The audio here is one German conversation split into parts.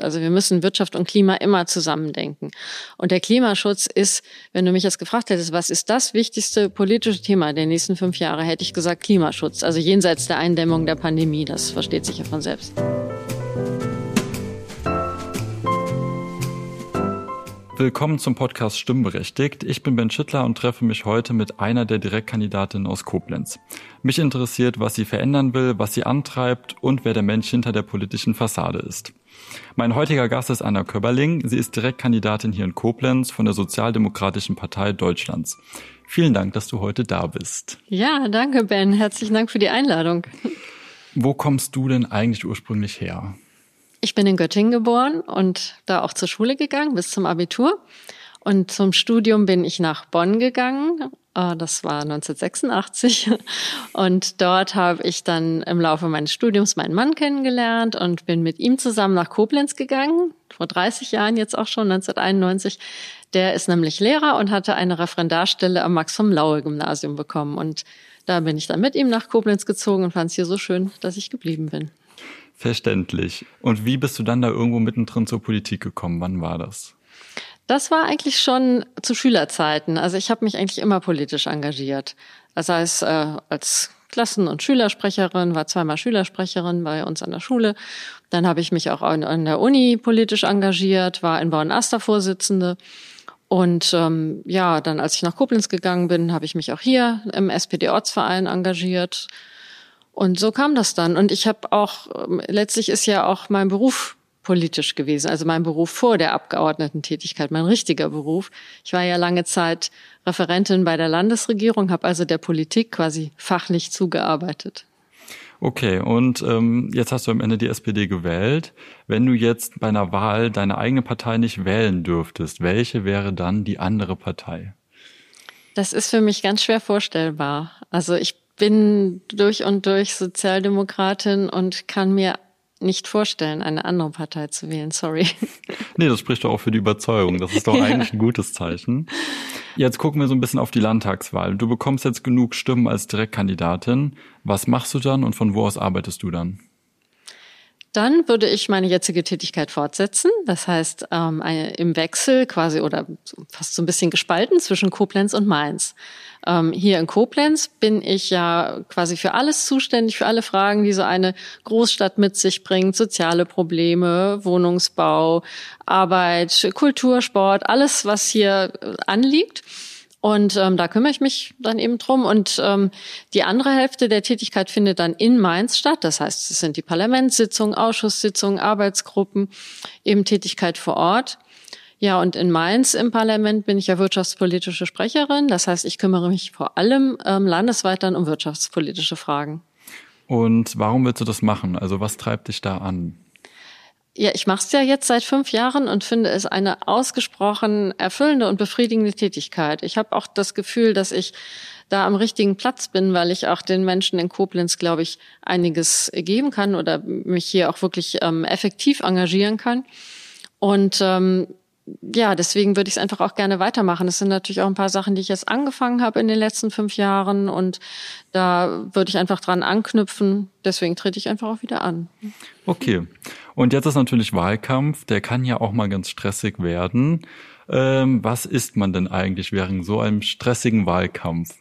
Also wir müssen Wirtschaft und Klima immer zusammendenken. Und der Klimaschutz ist, wenn du mich jetzt gefragt hättest, was ist das wichtigste politische Thema der nächsten fünf Jahre, hätte ich gesagt Klimaschutz. Also jenseits der Eindämmung der Pandemie, das versteht sich ja von selbst. Willkommen zum Podcast Stimmberechtigt. Ich bin Ben Schittler und treffe mich heute mit einer der Direktkandidatinnen aus Koblenz. Mich interessiert, was sie verändern will, was sie antreibt und wer der Mensch hinter der politischen Fassade ist. Mein heutiger Gast ist Anna Köberling. Sie ist Direktkandidatin hier in Koblenz von der Sozialdemokratischen Partei Deutschlands. Vielen Dank, dass du heute da bist. Ja, danke Ben. Herzlichen Dank für die Einladung. Wo kommst du denn eigentlich ursprünglich her? Ich bin in Göttingen geboren und da auch zur Schule gegangen bis zum Abitur. Und zum Studium bin ich nach Bonn gegangen. Äh, das war 1986. Und dort habe ich dann im Laufe meines Studiums meinen Mann kennengelernt und bin mit ihm zusammen nach Koblenz gegangen. Vor 30 Jahren jetzt auch schon, 1991. Der ist nämlich Lehrer und hatte eine Referendarstelle am Max vom Laue Gymnasium bekommen. Und da bin ich dann mit ihm nach Koblenz gezogen und fand es hier so schön, dass ich geblieben bin. Verständlich. Und wie bist du dann da irgendwo mittendrin zur Politik gekommen? Wann war das? Das war eigentlich schon zu Schülerzeiten. Also ich habe mich eigentlich immer politisch engagiert. Das heißt, äh, als Klassen- und Schülersprecherin, war zweimal Schülersprecherin bei uns an der Schule. Dann habe ich mich auch an, an der Uni politisch engagiert, war in Born-Aster Vorsitzende. Und ähm, ja, dann als ich nach Koblenz gegangen bin, habe ich mich auch hier im SPD-Ortsverein engagiert, und so kam das dann. Und ich habe auch, ähm, letztlich ist ja auch mein Beruf politisch gewesen, also mein Beruf vor der Abgeordnetentätigkeit, mein richtiger Beruf. Ich war ja lange Zeit Referentin bei der Landesregierung, habe also der Politik quasi fachlich zugearbeitet. Okay, und ähm, jetzt hast du am Ende die SPD gewählt. Wenn du jetzt bei einer Wahl deine eigene Partei nicht wählen dürftest, welche wäre dann die andere Partei? Das ist für mich ganz schwer vorstellbar. Also ich bin durch und durch Sozialdemokratin und kann mir nicht vorstellen, eine andere Partei zu wählen. Sorry. Nee, das spricht doch auch für die Überzeugung. Das ist doch ja. eigentlich ein gutes Zeichen. Jetzt gucken wir so ein bisschen auf die Landtagswahl. Du bekommst jetzt genug Stimmen als Direktkandidatin. Was machst du dann und von wo aus arbeitest du dann? Dann würde ich meine jetzige Tätigkeit fortsetzen. Das heißt, ähm, im Wechsel quasi oder fast so ein bisschen gespalten zwischen Koblenz und Mainz. Ähm, hier in Koblenz bin ich ja quasi für alles zuständig, für alle Fragen, die so eine Großstadt mit sich bringt. Soziale Probleme, Wohnungsbau, Arbeit, Kultur, Sport, alles, was hier anliegt. Und ähm, da kümmere ich mich dann eben drum. Und ähm, die andere Hälfte der Tätigkeit findet dann in Mainz statt. Das heißt, es sind die Parlamentssitzungen, Ausschusssitzungen, Arbeitsgruppen, eben Tätigkeit vor Ort. Ja, und in Mainz im Parlament bin ich ja wirtschaftspolitische Sprecherin. Das heißt, ich kümmere mich vor allem ähm, landesweit dann um wirtschaftspolitische Fragen. Und warum willst du das machen? Also was treibt dich da an? Ja, ich mache es ja jetzt seit fünf Jahren und finde es eine ausgesprochen erfüllende und befriedigende Tätigkeit. Ich habe auch das Gefühl, dass ich da am richtigen Platz bin, weil ich auch den Menschen in Koblenz, glaube ich, einiges geben kann oder mich hier auch wirklich ähm, effektiv engagieren kann. Und ähm, ja, deswegen würde ich es einfach auch gerne weitermachen. Es sind natürlich auch ein paar Sachen, die ich jetzt angefangen habe in den letzten fünf Jahren und da würde ich einfach dran anknüpfen. Deswegen trete ich einfach auch wieder an. Okay. Und jetzt ist natürlich Wahlkampf. Der kann ja auch mal ganz stressig werden. Ähm, was isst man denn eigentlich während so einem stressigen Wahlkampf?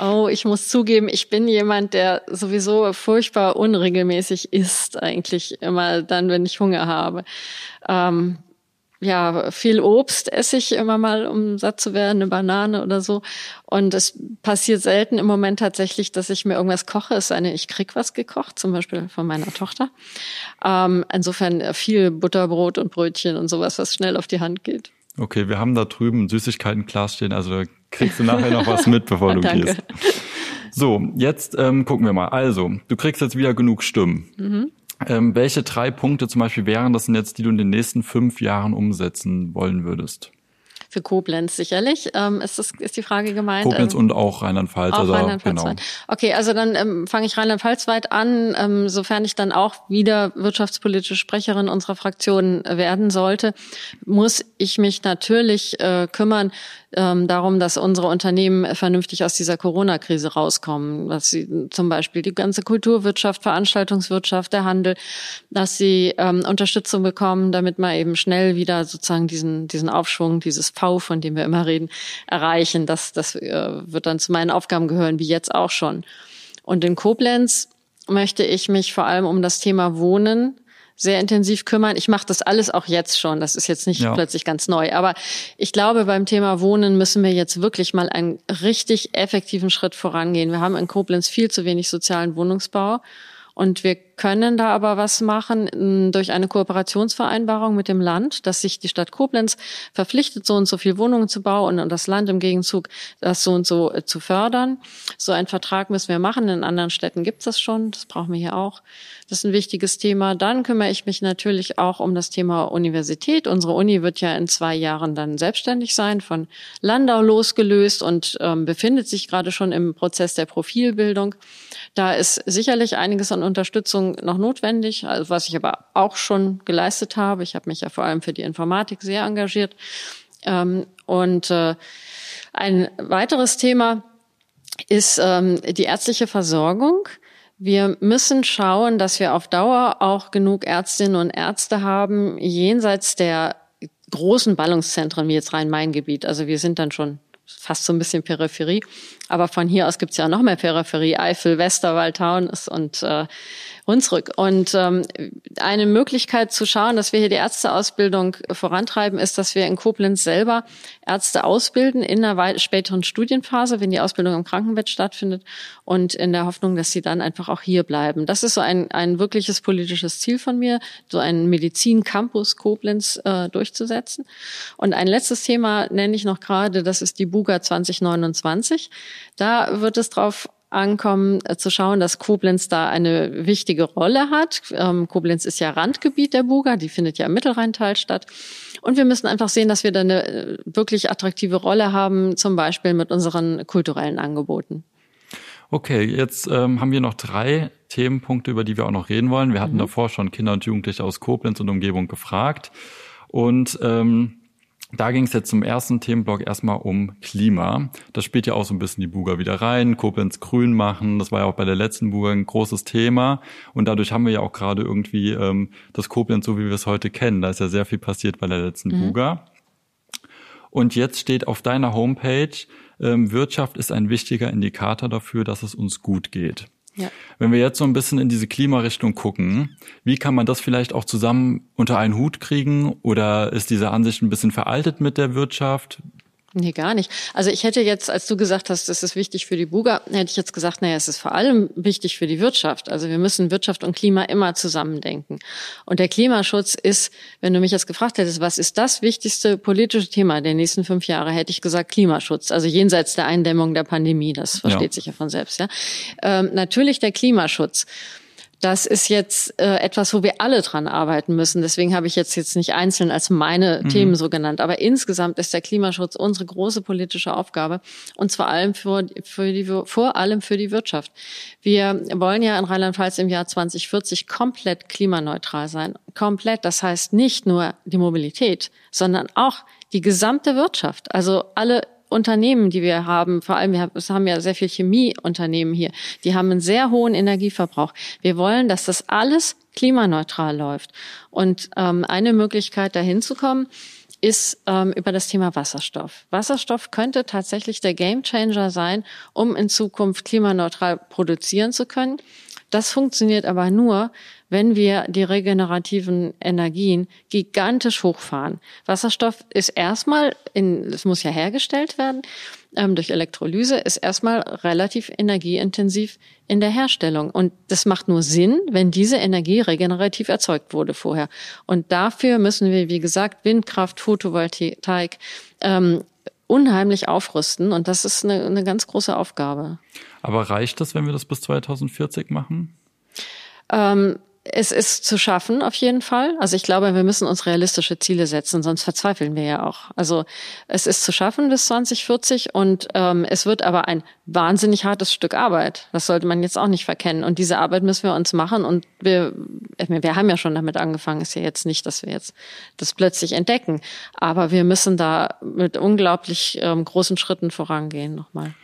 Oh, ich muss zugeben, ich bin jemand, der sowieso furchtbar unregelmäßig isst, eigentlich immer dann, wenn ich Hunger habe. Ähm, ja, viel Obst esse ich immer mal, um satt zu werden, eine Banane oder so. Und es passiert selten im Moment tatsächlich, dass ich mir irgendwas koche. Es sei denn, ich krieg was gekocht, zum Beispiel von meiner Tochter. Ähm, insofern viel Butterbrot und Brötchen und sowas, was schnell auf die Hand geht. Okay, wir haben da drüben Süßigkeiten-Glas stehen, also kriegst du nachher noch was mit, bevor du Danke. gehst. So, jetzt ähm, gucken wir mal. Also, du kriegst jetzt wieder genug Stimmen. Mhm. Ähm, welche drei Punkte zum Beispiel wären das denn jetzt, die du in den nächsten fünf Jahren umsetzen wollen würdest? Für Koblenz sicherlich. Ähm, ist, das, ist die Frage gemeint? Koblenz ähm, und auch Rheinland-Pfalz. Auch also, Rheinland-Pfalz. Genau. Okay, also dann ähm, fange ich Rheinland-Pfalz weit an, ähm, sofern ich dann auch wieder wirtschaftspolitische Sprecherin unserer Fraktion werden sollte, muss ich mich natürlich äh, kümmern, ähm, darum, dass unsere Unternehmen vernünftig aus dieser Corona-Krise rauskommen, dass sie zum Beispiel die ganze Kulturwirtschaft, Veranstaltungswirtschaft, der Handel, dass sie ähm, Unterstützung bekommen, damit man eben schnell wieder sozusagen diesen, diesen Aufschwung, dieses V, von dem wir immer reden, erreichen. Das, das äh, wird dann zu meinen Aufgaben gehören, wie jetzt auch schon. Und in Koblenz möchte ich mich vor allem um das Thema Wohnen sehr intensiv kümmern. Ich mache das alles auch jetzt schon. Das ist jetzt nicht ja. plötzlich ganz neu. Aber ich glaube, beim Thema Wohnen müssen wir jetzt wirklich mal einen richtig effektiven Schritt vorangehen. Wir haben in Koblenz viel zu wenig sozialen Wohnungsbau. Und wir können da aber was machen durch eine Kooperationsvereinbarung mit dem Land, dass sich die Stadt Koblenz verpflichtet, so und so viel Wohnungen zu bauen und das Land im Gegenzug das so und so äh, zu fördern. So einen Vertrag müssen wir machen. In anderen Städten gibt's das schon. Das brauchen wir hier auch. Das ist ein wichtiges Thema. Dann kümmere ich mich natürlich auch um das Thema Universität. Unsere Uni wird ja in zwei Jahren dann selbstständig sein, von Landau losgelöst und ähm, befindet sich gerade schon im Prozess der Profilbildung. Da ist sicherlich einiges an Unterstützung noch notwendig, also was ich aber auch schon geleistet habe. Ich habe mich ja vor allem für die Informatik sehr engagiert. Ähm, und äh, ein weiteres Thema ist ähm, die ärztliche Versorgung. Wir müssen schauen, dass wir auf Dauer auch genug Ärztinnen und Ärzte haben, jenseits der großen Ballungszentren wie jetzt Rhein-Main-Gebiet. Also wir sind dann schon fast so ein bisschen Peripherie. Aber von hier aus gibt's ja noch mehr Peripherie, Eifel, Westerwald, Taunus und äh, Hunsrück. Und ähm, eine Möglichkeit zu schauen, dass wir hier die Ärzteausbildung vorantreiben, ist, dass wir in Koblenz selber Ärzte ausbilden in einer späteren Studienphase, wenn die Ausbildung im Krankenbett stattfindet und in der Hoffnung, dass sie dann einfach auch hier bleiben. Das ist so ein, ein wirkliches politisches Ziel von mir, so einen Medizin-Campus Koblenz äh, durchzusetzen. Und ein letztes Thema nenne ich noch gerade, das ist die Buga 2029. Da wird es drauf ankommen, äh, zu schauen, dass Koblenz da eine wichtige Rolle hat. Ähm, Koblenz ist ja Randgebiet der Buga, die findet ja im Mittelrheintal statt. Und wir müssen einfach sehen, dass wir da eine äh, wirklich attraktive Rolle haben, zum Beispiel mit unseren kulturellen Angeboten. Okay, jetzt ähm, haben wir noch drei Themenpunkte, über die wir auch noch reden wollen. Wir hatten mhm. davor schon Kinder und Jugendliche aus Koblenz und Umgebung gefragt. Und ähm, da ging es jetzt zum ersten Themenblock erstmal um Klima. Das spielt ja auch so ein bisschen die Buga wieder rein, Koblenz grün machen. Das war ja auch bei der letzten Buga ein großes Thema. Und dadurch haben wir ja auch gerade irgendwie ähm, das Koblenz so, wie wir es heute kennen. Da ist ja sehr viel passiert bei der letzten mhm. Buga. Und jetzt steht auf deiner Homepage, ähm, Wirtschaft ist ein wichtiger Indikator dafür, dass es uns gut geht. Wenn wir jetzt so ein bisschen in diese Klimarichtung gucken, wie kann man das vielleicht auch zusammen unter einen Hut kriegen? Oder ist diese Ansicht ein bisschen veraltet mit der Wirtschaft? Nee, gar nicht. Also ich hätte jetzt, als du gesagt hast, das ist wichtig für die Buga, hätte ich jetzt gesagt, naja, es ist vor allem wichtig für die Wirtschaft. Also wir müssen Wirtschaft und Klima immer zusammendenken. Und der Klimaschutz ist, wenn du mich jetzt gefragt hättest, was ist das wichtigste politische Thema der nächsten fünf Jahre, hätte ich gesagt Klimaschutz. Also jenseits der Eindämmung der Pandemie, das versteht ja. sich ja von selbst. Ja, ähm, Natürlich der Klimaschutz. Das ist jetzt äh, etwas, wo wir alle dran arbeiten müssen. Deswegen habe ich jetzt jetzt nicht einzeln als meine mhm. Themen so genannt. Aber insgesamt ist der Klimaschutz unsere große politische Aufgabe und zwar allem für, für die, vor allem für die Wirtschaft. Wir wollen ja in Rheinland-Pfalz im Jahr 2040 komplett klimaneutral sein. Komplett. Das heißt nicht nur die Mobilität, sondern auch die gesamte Wirtschaft. Also alle Unternehmen, die wir haben, vor allem wir haben ja sehr viel Chemieunternehmen hier, die haben einen sehr hohen Energieverbrauch. Wir wollen, dass das alles klimaneutral läuft. Und ähm, eine Möglichkeit, dahin zu kommen, ist ähm, über das Thema Wasserstoff. Wasserstoff könnte tatsächlich der Gamechanger sein, um in Zukunft klimaneutral produzieren zu können. Das funktioniert aber nur, wenn wir die regenerativen Energien gigantisch hochfahren. Wasserstoff ist erstmal, in, es muss ja hergestellt werden, ähm, durch Elektrolyse, ist erstmal relativ energieintensiv in der Herstellung. Und das macht nur Sinn, wenn diese Energie regenerativ erzeugt wurde vorher. Und dafür müssen wir, wie gesagt, Windkraft, Photovoltaik, ähm, unheimlich aufrüsten. Und das ist eine, eine ganz große Aufgabe. Aber reicht das, wenn wir das bis 2040 machen? Ähm, Es ist zu schaffen, auf jeden Fall. Also ich glaube, wir müssen uns realistische Ziele setzen, sonst verzweifeln wir ja auch. Also es ist zu schaffen bis 2040 und ähm, es wird aber ein wahnsinnig hartes Stück Arbeit. Das sollte man jetzt auch nicht verkennen. Und diese Arbeit müssen wir uns machen und wir, wir haben ja schon damit angefangen. Ist ja jetzt nicht, dass wir jetzt das plötzlich entdecken. Aber wir müssen da mit unglaublich ähm, großen Schritten vorangehen nochmal.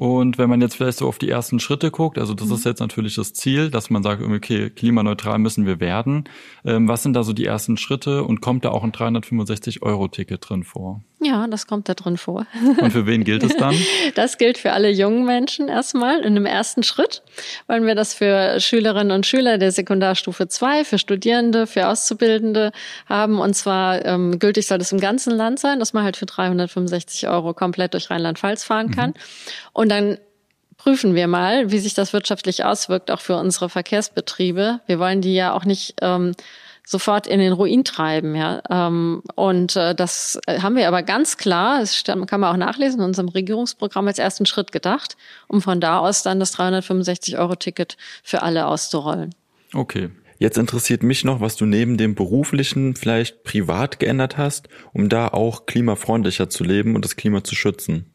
Und wenn man jetzt vielleicht so auf die ersten Schritte guckt, also das mhm. ist jetzt natürlich das Ziel, dass man sagt, okay, klimaneutral müssen wir werden. Ähm, was sind da so die ersten Schritte und kommt da auch ein 365-Euro-Ticket drin vor? Ja, das kommt da drin vor. Und für wen gilt es dann? Das gilt für alle jungen Menschen erstmal in einem ersten Schritt, weil wir das für Schülerinnen und Schüler der Sekundarstufe 2, für Studierende, für Auszubildende haben. Und zwar ähm, gültig soll das im ganzen Land sein, dass man halt für 365 Euro komplett durch Rheinland-Pfalz fahren kann. Mhm. Und dann prüfen wir mal, wie sich das wirtschaftlich auswirkt, auch für unsere Verkehrsbetriebe. Wir wollen die ja auch nicht ähm, sofort in den Ruin treiben. Ja. Ähm, und äh, das haben wir aber ganz klar, das kann man auch nachlesen, in unserem Regierungsprogramm als ersten Schritt gedacht, um von da aus dann das 365-Euro-Ticket für alle auszurollen. Okay. Jetzt interessiert mich noch, was du neben dem beruflichen vielleicht privat geändert hast, um da auch klimafreundlicher zu leben und das Klima zu schützen.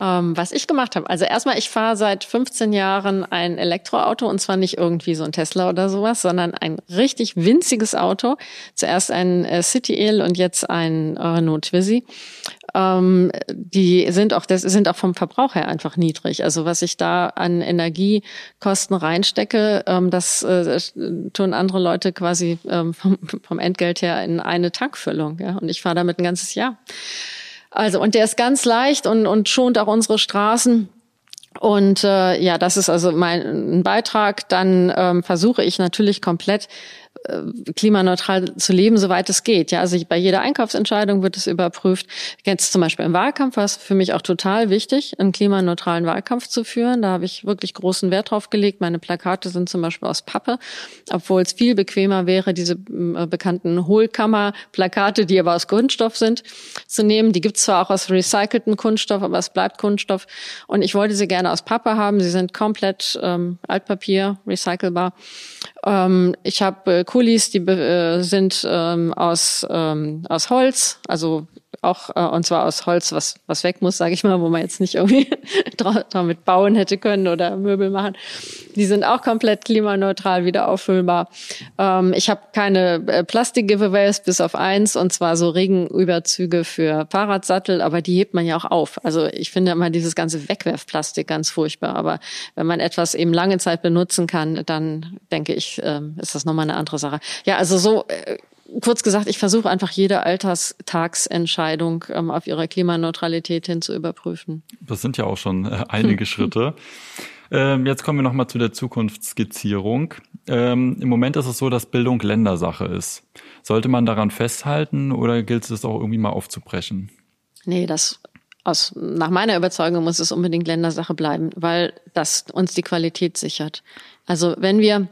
Ähm, was ich gemacht habe, also erstmal, ich fahre seit 15 Jahren ein Elektroauto und zwar nicht irgendwie so ein Tesla oder sowas, sondern ein richtig winziges Auto. Zuerst ein äh, City Eel und jetzt ein Renault Twizy. Ähm, die sind auch, das sind auch vom Verbrauch her einfach niedrig. Also was ich da an Energiekosten reinstecke, ähm, das äh, tun andere Leute quasi ähm, vom, vom Entgelt her in eine Tankfüllung. Ja? Und ich fahre damit ein ganzes Jahr. Also, und der ist ganz leicht und, und schont auch unsere Straßen. Und äh, ja, das ist also mein Beitrag. Dann ähm, versuche ich natürlich komplett klimaneutral zu leben, soweit es geht. Ja, also bei jeder Einkaufsentscheidung wird es überprüft. Jetzt zum Beispiel im Wahlkampf war es für mich auch total wichtig, einen klimaneutralen Wahlkampf zu führen. Da habe ich wirklich großen Wert drauf gelegt. Meine Plakate sind zum Beispiel aus Pappe, obwohl es viel bequemer wäre, diese äh, bekannten Hohlkammer-Plakate, die aber aus Kunststoff sind, zu nehmen. Die gibt es zwar auch aus recycelten Kunststoff, aber es bleibt Kunststoff. Und ich wollte sie gerne aus Pappe haben. Sie sind komplett ähm, Altpapier, recycelbar. Ähm, ich habe äh, Kulis, die äh, sind ähm, aus, ähm, aus Holz, also auch äh, und zwar aus Holz, was was weg muss, sage ich mal, wo man jetzt nicht irgendwie damit bauen hätte können oder Möbel machen. Die sind auch komplett klimaneutral wieder auffüllbar. Ähm, ich habe keine äh, Plastik-Giveaways bis auf eins und zwar so Regenüberzüge für Fahrradsattel, aber die hebt man ja auch auf. Also ich finde immer dieses ganze Wegwerfplastik ganz furchtbar, aber wenn man etwas eben lange Zeit benutzen kann, dann denke ich, äh, ist das nochmal eine andere Sache. Ja, also so äh, kurz gesagt, ich versuche einfach jede Alterstagsentscheidung ähm, auf ihre Klimaneutralität hin zu überprüfen. Das sind ja auch schon äh, einige Schritte. Ähm, jetzt kommen wir nochmal zu der Zukunftsskizzierung. Ähm, Im Moment ist es so, dass Bildung Ländersache ist. Sollte man daran festhalten oder gilt es auch irgendwie mal aufzubrechen? Nee, das aus, nach meiner Überzeugung muss es unbedingt Ländersache bleiben, weil das uns die Qualität sichert. Also wenn wir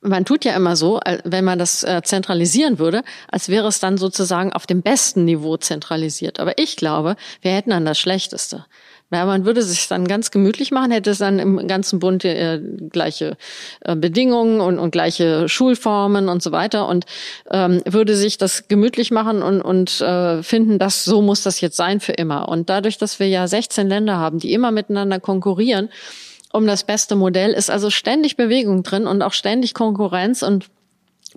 man tut ja immer so, wenn man das äh, zentralisieren würde, als wäre es dann sozusagen auf dem besten Niveau zentralisiert. Aber ich glaube, wir hätten dann das Schlechteste. Ja, man würde sich dann ganz gemütlich machen, hätte es dann im ganzen Bund äh, gleiche äh, Bedingungen und, und gleiche Schulformen und so weiter und ähm, würde sich das gemütlich machen und, und äh, finden, dass so muss das jetzt sein für immer. Und dadurch, dass wir ja 16 Länder haben, die immer miteinander konkurrieren, um das beste Modell. Ist also ständig Bewegung drin und auch ständig Konkurrenz und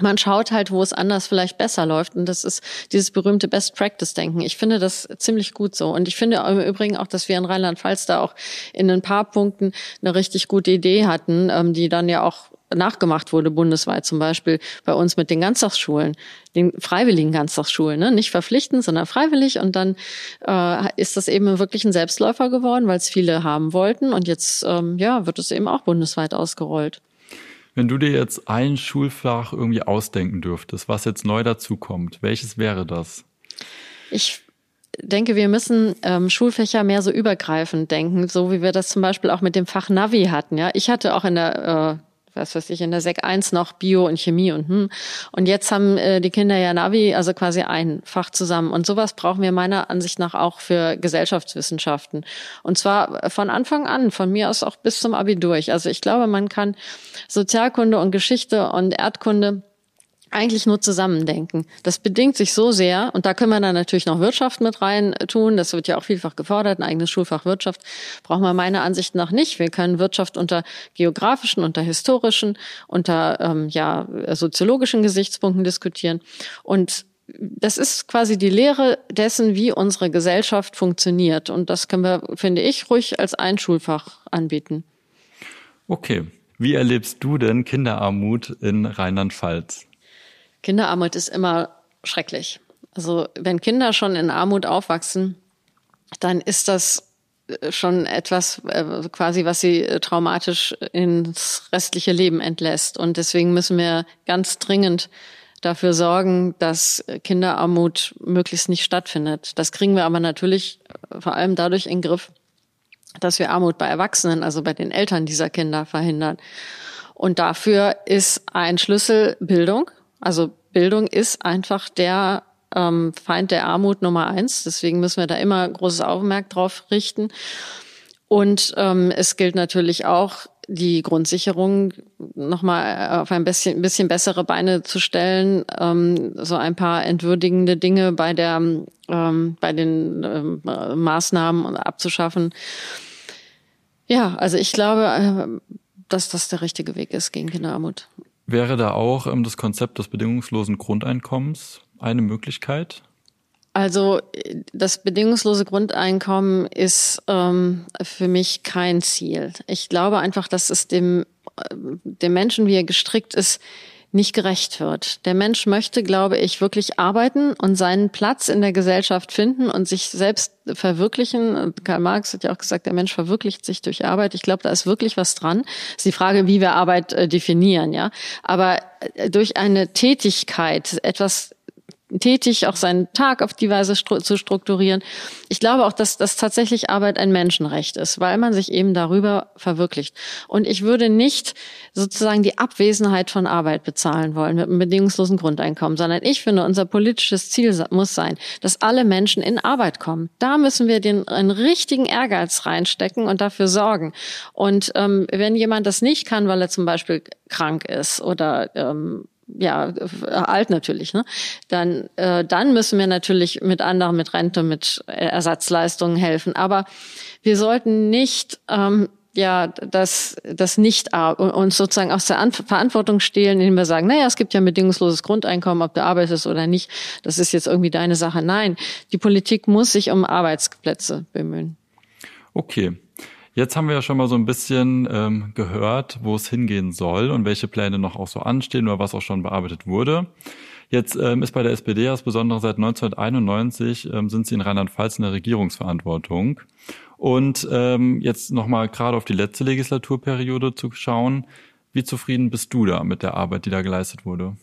man schaut halt, wo es anders vielleicht besser läuft. Und das ist dieses berühmte Best-Practice-Denken. Ich finde das ziemlich gut so. Und ich finde im Übrigen auch, dass wir in Rheinland-Pfalz da auch in ein paar Punkten eine richtig gute Idee hatten, ähm, die dann ja auch nachgemacht wurde bundesweit, zum Beispiel bei uns mit den Ganztagsschulen, den freiwilligen Ganztagsschulen, ne? nicht verpflichtend, sondern freiwillig. Und dann äh, ist das eben wirklich ein Selbstläufer geworden, weil es viele haben wollten. Und jetzt ähm, ja, wird es eben auch bundesweit ausgerollt. Wenn du dir jetzt ein Schulfach irgendwie ausdenken dürftest, was jetzt neu dazukommt, welches wäre das? Ich denke, wir müssen ähm, Schulfächer mehr so übergreifend denken, so wie wir das zum Beispiel auch mit dem Fach Navi hatten. Ja, ich hatte auch in der äh, was weiß ich, in der Sek 1 noch Bio und Chemie und hm. Und jetzt haben äh, die Kinder ja Navi, also quasi ein Fach zusammen. Und sowas brauchen wir meiner Ansicht nach auch für Gesellschaftswissenschaften. Und zwar von Anfang an, von mir aus auch bis zum Abi durch. Also ich glaube, man kann Sozialkunde und Geschichte und Erdkunde eigentlich nur zusammendenken. Das bedingt sich so sehr, und da können wir dann natürlich noch Wirtschaft mit rein tun. Das wird ja auch vielfach gefordert. Ein eigenes Schulfach Wirtschaft brauchen wir meiner Ansicht nach nicht. Wir können Wirtschaft unter geografischen, unter historischen, unter ähm, ja, soziologischen Gesichtspunkten diskutieren. Und das ist quasi die Lehre dessen, wie unsere Gesellschaft funktioniert. Und das können wir, finde ich, ruhig als ein Schulfach anbieten. Okay. Wie erlebst du denn Kinderarmut in Rheinland-Pfalz? Kinderarmut ist immer schrecklich. Also wenn Kinder schon in Armut aufwachsen, dann ist das äh, schon etwas äh, quasi, was sie äh, traumatisch ins restliche Leben entlässt. Und deswegen müssen wir ganz dringend dafür sorgen, dass Kinderarmut möglichst nicht stattfindet. Das kriegen wir aber natürlich vor allem dadurch in Griff, dass wir Armut bei Erwachsenen, also bei den Eltern dieser Kinder verhindern. Und dafür ist ein Schlüssel Bildung. Also Bildung ist einfach der ähm, Feind der Armut Nummer eins. Deswegen müssen wir da immer großes Augenmerk drauf richten. Und ähm, es gilt natürlich auch, die Grundsicherung nochmal auf ein bisschen, bisschen bessere Beine zu stellen, ähm, so ein paar entwürdigende Dinge bei der, ähm, bei den ähm, Maßnahmen abzuschaffen. Ja, also ich glaube, äh, dass das der richtige Weg ist gegen Kinderarmut. Wäre da auch ähm, das Konzept des bedingungslosen Grundeinkommens eine Möglichkeit? Also das bedingungslose Grundeinkommen ist ähm, für mich kein Ziel. Ich glaube einfach, dass es dem, äh, dem Menschen, wie er gestrickt ist, nicht gerecht wird. Der Mensch möchte, glaube ich, wirklich arbeiten und seinen Platz in der Gesellschaft finden und sich selbst verwirklichen. Karl Marx hat ja auch gesagt, der Mensch verwirklicht sich durch Arbeit. Ich glaube, da ist wirklich was dran. Das ist die Frage, wie wir Arbeit äh, definieren, ja. Aber äh, durch eine Tätigkeit, etwas tätig, auch seinen Tag auf die Weise stru zu strukturieren. Ich glaube auch, dass das tatsächlich Arbeit ein Menschenrecht ist, weil man sich eben darüber verwirklicht. Und ich würde nicht sozusagen die Abwesenheit von Arbeit bezahlen wollen mit einem bedingungslosen Grundeinkommen, sondern ich finde, unser politisches Ziel muss sein, dass alle Menschen in Arbeit kommen. Da müssen wir den einen richtigen Ehrgeiz reinstecken und dafür sorgen. Und ähm, wenn jemand das nicht kann, weil er zum Beispiel krank ist oder ähm, ja, alt natürlich, ne? Dann, äh, dann müssen wir natürlich mit anderen, mit Rente, mit Ersatzleistungen helfen. Aber wir sollten nicht ähm, ja das, das nicht uns sozusagen aus der Verantwortung stehlen, indem wir sagen, naja, es gibt ja ein bedingungsloses Grundeinkommen, ob du arbeitest oder nicht. Das ist jetzt irgendwie deine Sache. Nein, die Politik muss sich um Arbeitsplätze bemühen. Okay. Jetzt haben wir ja schon mal so ein bisschen ähm, gehört, wo es hingehen soll und welche Pläne noch auch so anstehen oder was auch schon bearbeitet wurde. Jetzt ähm, ist bei der SPD insbesondere seit 1991 ähm, sind sie in Rheinland-Pfalz in der Regierungsverantwortung. Und ähm, jetzt nochmal gerade auf die letzte Legislaturperiode zu schauen. Wie zufrieden bist du da mit der Arbeit, die da geleistet wurde?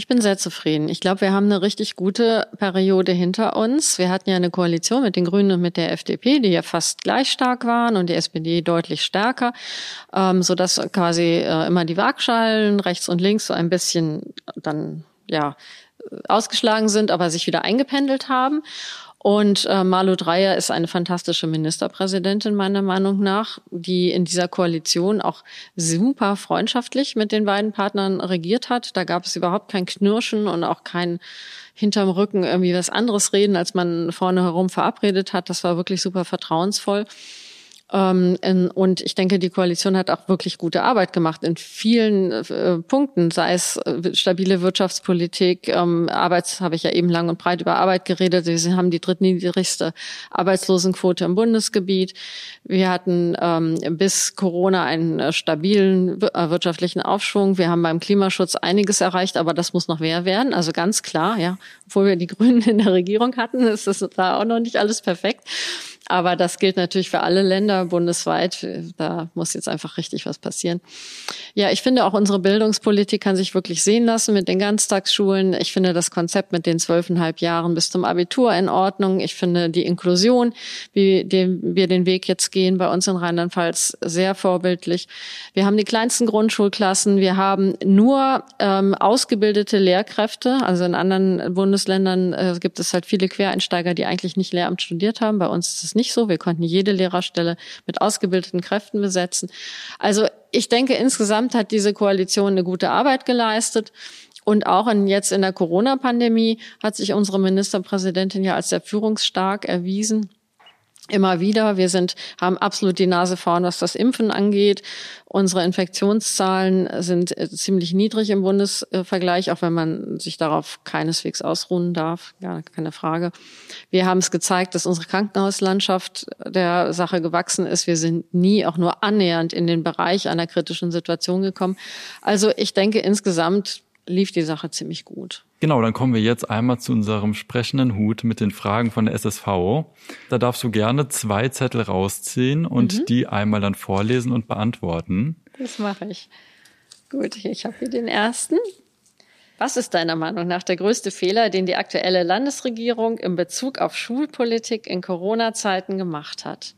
Ich bin sehr zufrieden. Ich glaube, wir haben eine richtig gute Periode hinter uns. Wir hatten ja eine Koalition mit den Grünen und mit der FDP, die ja fast gleich stark waren und die SPD deutlich stärker, ähm, so dass quasi äh, immer die Waagschalen rechts und links so ein bisschen dann ja ausgeschlagen sind, aber sich wieder eingependelt haben. Und äh, Malu Dreyer ist eine fantastische Ministerpräsidentin meiner Meinung nach, die in dieser Koalition auch super freundschaftlich mit den beiden Partnern regiert hat. Da gab es überhaupt kein Knirschen und auch kein hinterm Rücken irgendwie was anderes reden, als man vorne herum verabredet hat. Das war wirklich super vertrauensvoll. Ähm, und ich denke, die Koalition hat auch wirklich gute Arbeit gemacht in vielen äh, Punkten, sei es äh, stabile Wirtschaftspolitik, ähm, Arbeits, habe ich ja eben lang und breit über Arbeit geredet. Sie haben die drittniedrigste Arbeitslosenquote im Bundesgebiet. Wir hatten ähm, bis Corona einen äh, stabilen wirtschaftlichen Aufschwung. Wir haben beim Klimaschutz einiges erreicht, aber das muss noch mehr werden. Also ganz klar, ja, obwohl wir die Grünen in der Regierung hatten, ist das da auch noch nicht alles perfekt. Aber das gilt natürlich für alle Länder bundesweit. Da muss jetzt einfach richtig was passieren. Ja, ich finde auch unsere Bildungspolitik kann sich wirklich sehen lassen mit den Ganztagsschulen. Ich finde das Konzept mit den zwölfeinhalb Jahren bis zum Abitur in Ordnung. Ich finde die Inklusion, wie wir den Weg jetzt gehen bei uns in Rheinland-Pfalz, sehr vorbildlich. Wir haben die kleinsten Grundschulklassen. Wir haben nur ähm, ausgebildete Lehrkräfte. Also in anderen Bundesländern äh, gibt es halt viele Quereinsteiger, die eigentlich nicht Lehramt studiert haben. Bei uns ist es nicht so. Wir konnten jede Lehrerstelle mit ausgebildeten Kräften besetzen. Also ich denke, insgesamt hat diese Koalition eine gute Arbeit geleistet. Und auch in, jetzt in der Corona-Pandemie hat sich unsere Ministerpräsidentin ja als sehr führungsstark erwiesen immer wieder. Wir sind, haben absolut die Nase vorn, was das Impfen angeht. Unsere Infektionszahlen sind äh, ziemlich niedrig im Bundesvergleich, auch wenn man sich darauf keineswegs ausruhen darf. Ja, keine Frage. Wir haben es gezeigt, dass unsere Krankenhauslandschaft der Sache gewachsen ist. Wir sind nie auch nur annähernd in den Bereich einer kritischen Situation gekommen. Also ich denke, insgesamt lief die Sache ziemlich gut. Genau, dann kommen wir jetzt einmal zu unserem sprechenden Hut mit den Fragen von der SSV. Da darfst du gerne zwei Zettel rausziehen und mhm. die einmal dann vorlesen und beantworten. Das mache ich. Gut, ich habe hier den ersten. Was ist deiner Meinung nach der größte Fehler, den die aktuelle Landesregierung in Bezug auf Schulpolitik in Corona-Zeiten gemacht hat?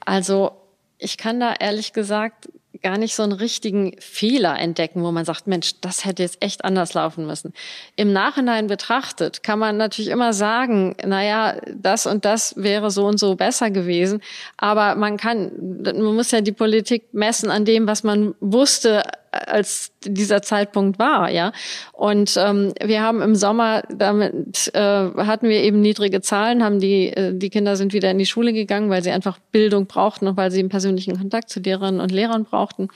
Also, ich kann da ehrlich gesagt gar nicht so einen richtigen Fehler entdecken, wo man sagt, Mensch, das hätte jetzt echt anders laufen müssen. Im Nachhinein betrachtet kann man natürlich immer sagen, naja, das und das wäre so und so besser gewesen. Aber man kann, man muss ja die Politik messen an dem, was man wusste, als dieser Zeitpunkt war, ja. Und ähm, wir haben im Sommer damit äh, hatten wir eben niedrige Zahlen, haben die äh, die Kinder sind wieder in die Schule gegangen, weil sie einfach Bildung brauchten und weil sie einen persönlichen Kontakt zu Lehrerinnen und Lehrern brauchten.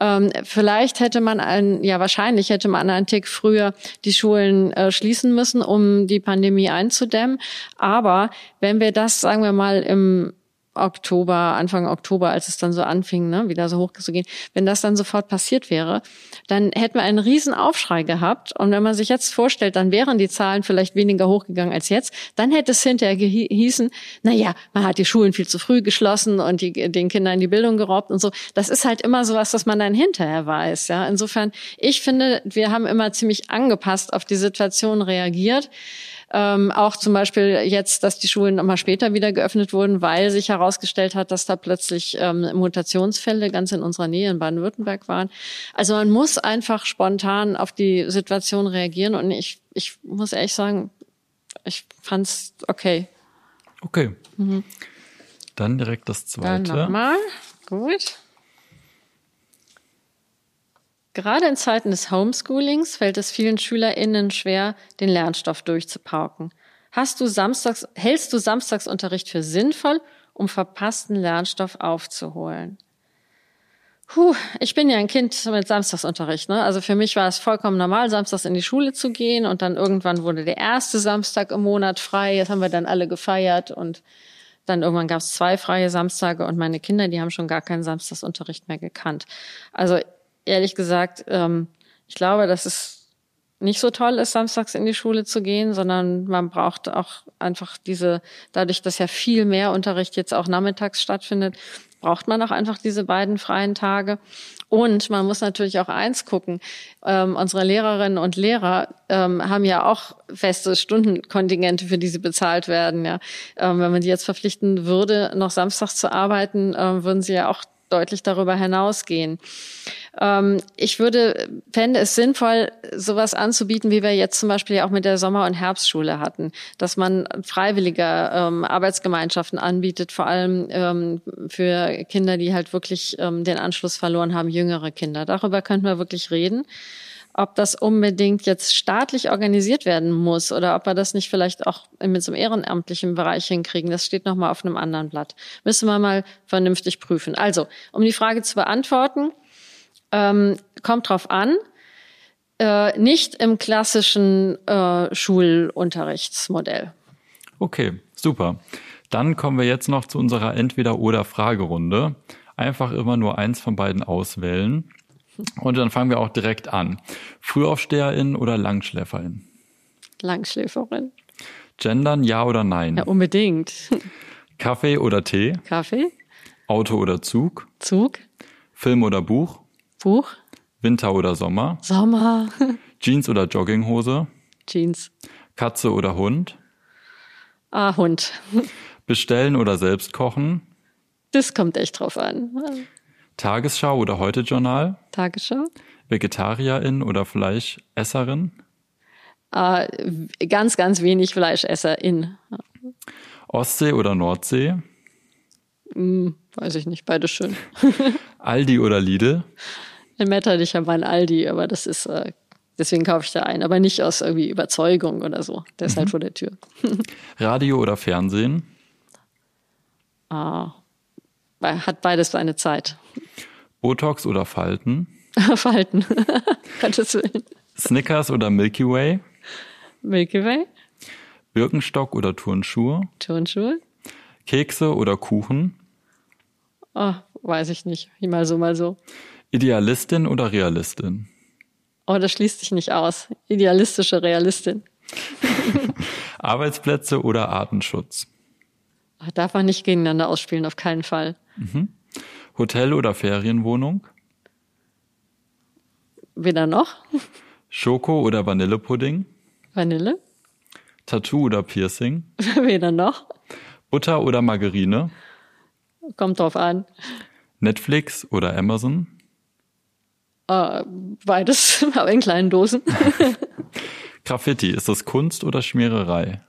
Ähm, vielleicht hätte man ein, ja wahrscheinlich hätte man einen Tick früher die Schulen äh, schließen müssen, um die Pandemie einzudämmen. Aber wenn wir das, sagen wir mal, im Oktober, Anfang Oktober, als es dann so anfing, ne, wieder so hoch zu gehen, wenn das dann sofort passiert wäre, dann hätten wir einen riesen Aufschrei gehabt. Und wenn man sich jetzt vorstellt, dann wären die Zahlen vielleicht weniger hochgegangen als jetzt, dann hätte es hinterher gehießen, na ja, man hat die Schulen viel zu früh geschlossen und die, den Kindern die Bildung geraubt und so. Das ist halt immer sowas, was man dann hinterher weiß, ja. Insofern, ich finde, wir haben immer ziemlich angepasst auf die Situation reagiert. Ähm, auch zum Beispiel jetzt, dass die Schulen nochmal später wieder geöffnet wurden, weil sich herausgestellt hat, dass da plötzlich ähm, Mutationsfälle ganz in unserer Nähe in Baden-Württemberg waren. Also man muss einfach spontan auf die Situation reagieren und ich, ich muss ehrlich sagen, ich fand's okay. Okay. Mhm. Dann direkt das zweite. Dann nochmal. Gut. Gerade in Zeiten des Homeschoolings fällt es vielen SchülerInnen schwer, den Lernstoff durchzupauken. Hast du Samstags, hältst du Samstagsunterricht für sinnvoll, um verpassten Lernstoff aufzuholen? Puh, ich bin ja ein Kind mit Samstagsunterricht. Ne? Also für mich war es vollkommen normal, samstags in die Schule zu gehen und dann irgendwann wurde der erste Samstag im Monat frei. Jetzt haben wir dann alle gefeiert und dann irgendwann gab es zwei freie Samstage und meine Kinder, die haben schon gar keinen Samstagsunterricht mehr gekannt. Also ehrlich gesagt, ähm, ich glaube, dass es nicht so toll ist, samstags in die Schule zu gehen, sondern man braucht auch einfach diese, dadurch, dass ja viel mehr Unterricht jetzt auch nachmittags stattfindet, braucht man auch einfach diese beiden freien Tage. Und man muss natürlich auch eins gucken. Ähm, unsere Lehrerinnen und Lehrer ähm, haben ja auch feste Stundenkontingente, für die sie bezahlt werden. Ja. Ähm, wenn man die jetzt verpflichten würde, noch samstags zu arbeiten, ähm, würden sie ja auch deutlich darüber hinausgehen. Ähm, ich würde, fände es sinnvoll, sowas anzubieten, wie wir jetzt zum Beispiel auch mit der Sommer- und Herbstschule hatten, dass man freiwillige ähm, Arbeitsgemeinschaften anbietet, vor allem ähm, für Kinder, die halt wirklich ähm, den Anschluss verloren haben, jüngere Kinder. Darüber könnten wir wirklich reden ob das unbedingt jetzt staatlich organisiert werden muss oder ob wir das nicht vielleicht auch mit so einem ehrenamtlichen Bereich hinkriegen, das steht nochmal auf einem anderen Blatt. Müssen wir mal vernünftig prüfen. Also, um die Frage zu beantworten, ähm, kommt drauf an, äh, nicht im klassischen äh, Schulunterrichtsmodell. Okay, super. Dann kommen wir jetzt noch zu unserer Entweder-oder-Fragerunde. Einfach immer nur eins von beiden auswählen. Und dann fangen wir auch direkt an. Frühaufsteherin oder Langschläferin? Langschläferin. Gendern, ja oder nein? Ja, unbedingt. Kaffee oder Tee? Kaffee, Auto oder Zug? Zug, Film oder Buch? Buch, Winter oder Sommer? Sommer, Jeans oder Jogginghose? Jeans. Katze oder Hund? Ah, Hund. Bestellen oder selbst kochen? Das kommt echt drauf an. Tagesschau oder Heute-Journal? Tagesschau. Vegetarierin oder Fleischesserin? Ah, ganz, ganz wenig Fleischesserin. Ostsee oder Nordsee? Weiß ich nicht, beides schön. Aldi oder Lidl? In Metternich haben wir ein Aldi, aber das ist, äh, deswegen kaufe ich da ein, aber nicht aus irgendwie Überzeugung oder so. Der ist halt vor der Tür. Radio oder Fernsehen? Ah, hat beides seine Zeit. Botox oder Falten? Verhalten. Gottes Willen. Snickers oder Milky Way? Milky Way, Birkenstock oder Turnschuhe? Turnschuhe. Kekse oder Kuchen? Oh, weiß ich nicht. Mal so, mal so. Idealistin oder Realistin? Oh, das schließt sich nicht aus. Idealistische Realistin. Arbeitsplätze oder Artenschutz? Ah, Darf man nicht gegeneinander ausspielen, auf keinen Fall. Hotel oder Ferienwohnung? Weder noch. Schoko oder Vanillepudding? Vanille. Tattoo oder Piercing? Weder noch. Butter oder Margarine? Kommt drauf an. Netflix oder Amazon? Äh, beides, aber in kleinen Dosen. Graffiti, ist das Kunst oder Schmiererei?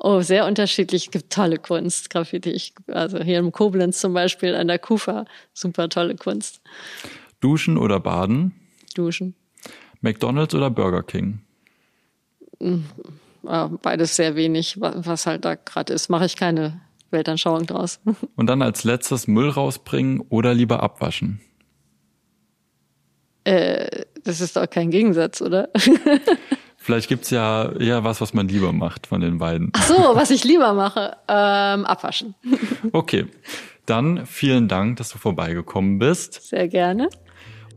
Oh, sehr unterschiedlich. Es gibt tolle Kunst, Graffiti. Ich, also hier im Koblenz zum Beispiel an der Kufa, super tolle Kunst. Duschen oder Baden? Duschen. McDonald's oder Burger King? Äh, beides sehr wenig, wa- was halt da gerade ist. Mache ich keine Weltanschauung draus. Und dann als letztes Müll rausbringen oder lieber abwaschen? äh, das ist doch kein Gegensatz, oder? Vielleicht gibt's ja eher was, was man lieber macht von den beiden. Ach so, was ich lieber mache, ähm, abwaschen. Okay, dann vielen Dank, dass du vorbeigekommen bist. Sehr gerne.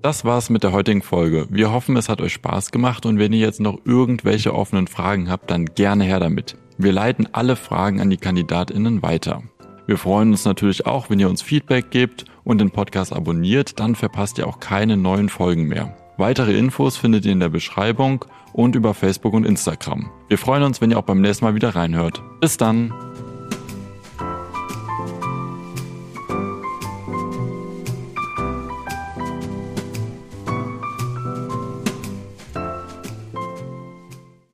Das war's mit der heutigen Folge. Wir hoffen, es hat euch Spaß gemacht und wenn ihr jetzt noch irgendwelche offenen Fragen habt, dann gerne her damit. Wir leiten alle Fragen an die KandidatInnen weiter. Wir freuen uns natürlich auch, wenn ihr uns Feedback gebt und den Podcast abonniert, dann verpasst ihr auch keine neuen Folgen mehr. Weitere Infos findet ihr in der Beschreibung und über Facebook und Instagram. Wir freuen uns, wenn ihr auch beim nächsten Mal wieder reinhört. Bis dann!